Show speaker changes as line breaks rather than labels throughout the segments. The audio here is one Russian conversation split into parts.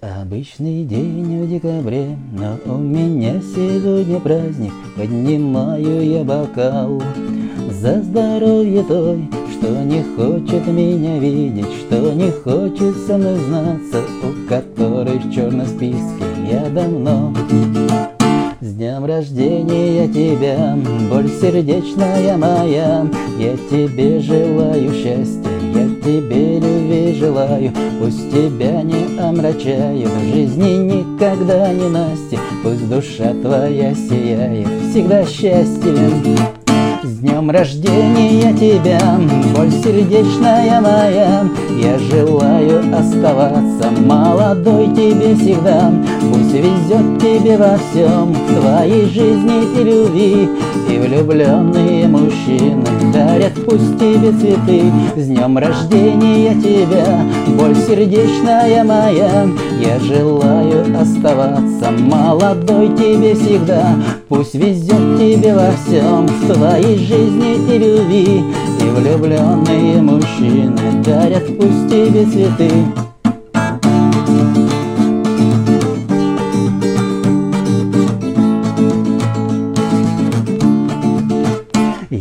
Обычный день в декабре, но у меня сегодня праздник, поднимаю я бокал за здоровье той, что не хочет меня видеть, что не хочет со мной знаться, у которой в черном списке я давно. С днем рождения тебя, боль сердечная моя, я тебе желаю счастья, я тебе желаю, пусть тебя не омрачают в жизни никогда не Настя, пусть душа твоя сияет всегда счастьем. С днем рождения тебя, боль сердечная моя Я желаю оставаться молодой тебе всегда Пусть везет тебе во всем, в твоей жизни и любви И влюбленные мужчины дарят пусть тебе цветы. С днем рождения тебя, боль сердечная моя. Я желаю оставаться молодой тебе всегда. Пусть везет тебе во всем, в твоей жизни и любви. И влюбленные мужчины дарят пусть тебе цветы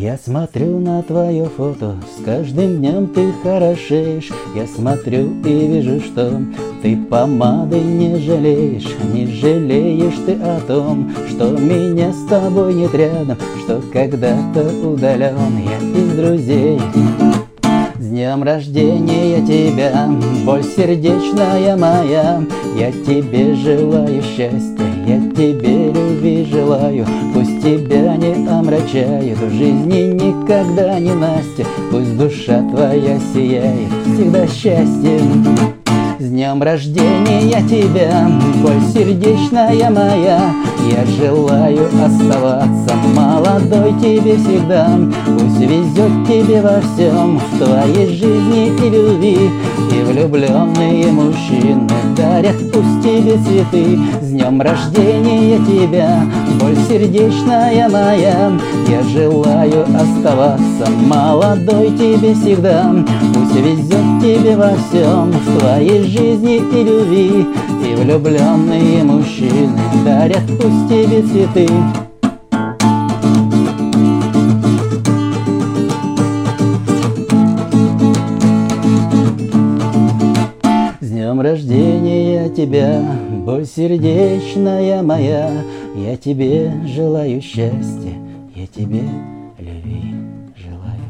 Я смотрю на твое фото, с каждым днем ты хорошеешь. Я смотрю и вижу, что ты помады не жалеешь Не жалеешь ты о том, что меня с тобой нет рядом Что когда-то удален я из друзей. С днем рождения тебя, боль сердечная моя. Я тебе желаю счастья, я тебе любви желаю Пусть тебя не омрачает в жизни никогда не Настя. Пусть душа твоя сияет всегда счастьем. С днем рождения тебя, боль сердечная моя. Я желаю оставаться молодой тебе всегда. Пусть везет тебе во всем, в твоей жизни и любви влюбленные мужчины дарят пусть тебе цветы. С днем рождения тебя, боль сердечная моя. Я желаю оставаться молодой тебе всегда. Пусть везет тебе во всем, в твоей жизни и любви. И влюбленные мужчины дарят пусть тебе цветы тебя, боль сердечная моя, Я тебе желаю счастья, я тебе любви желаю.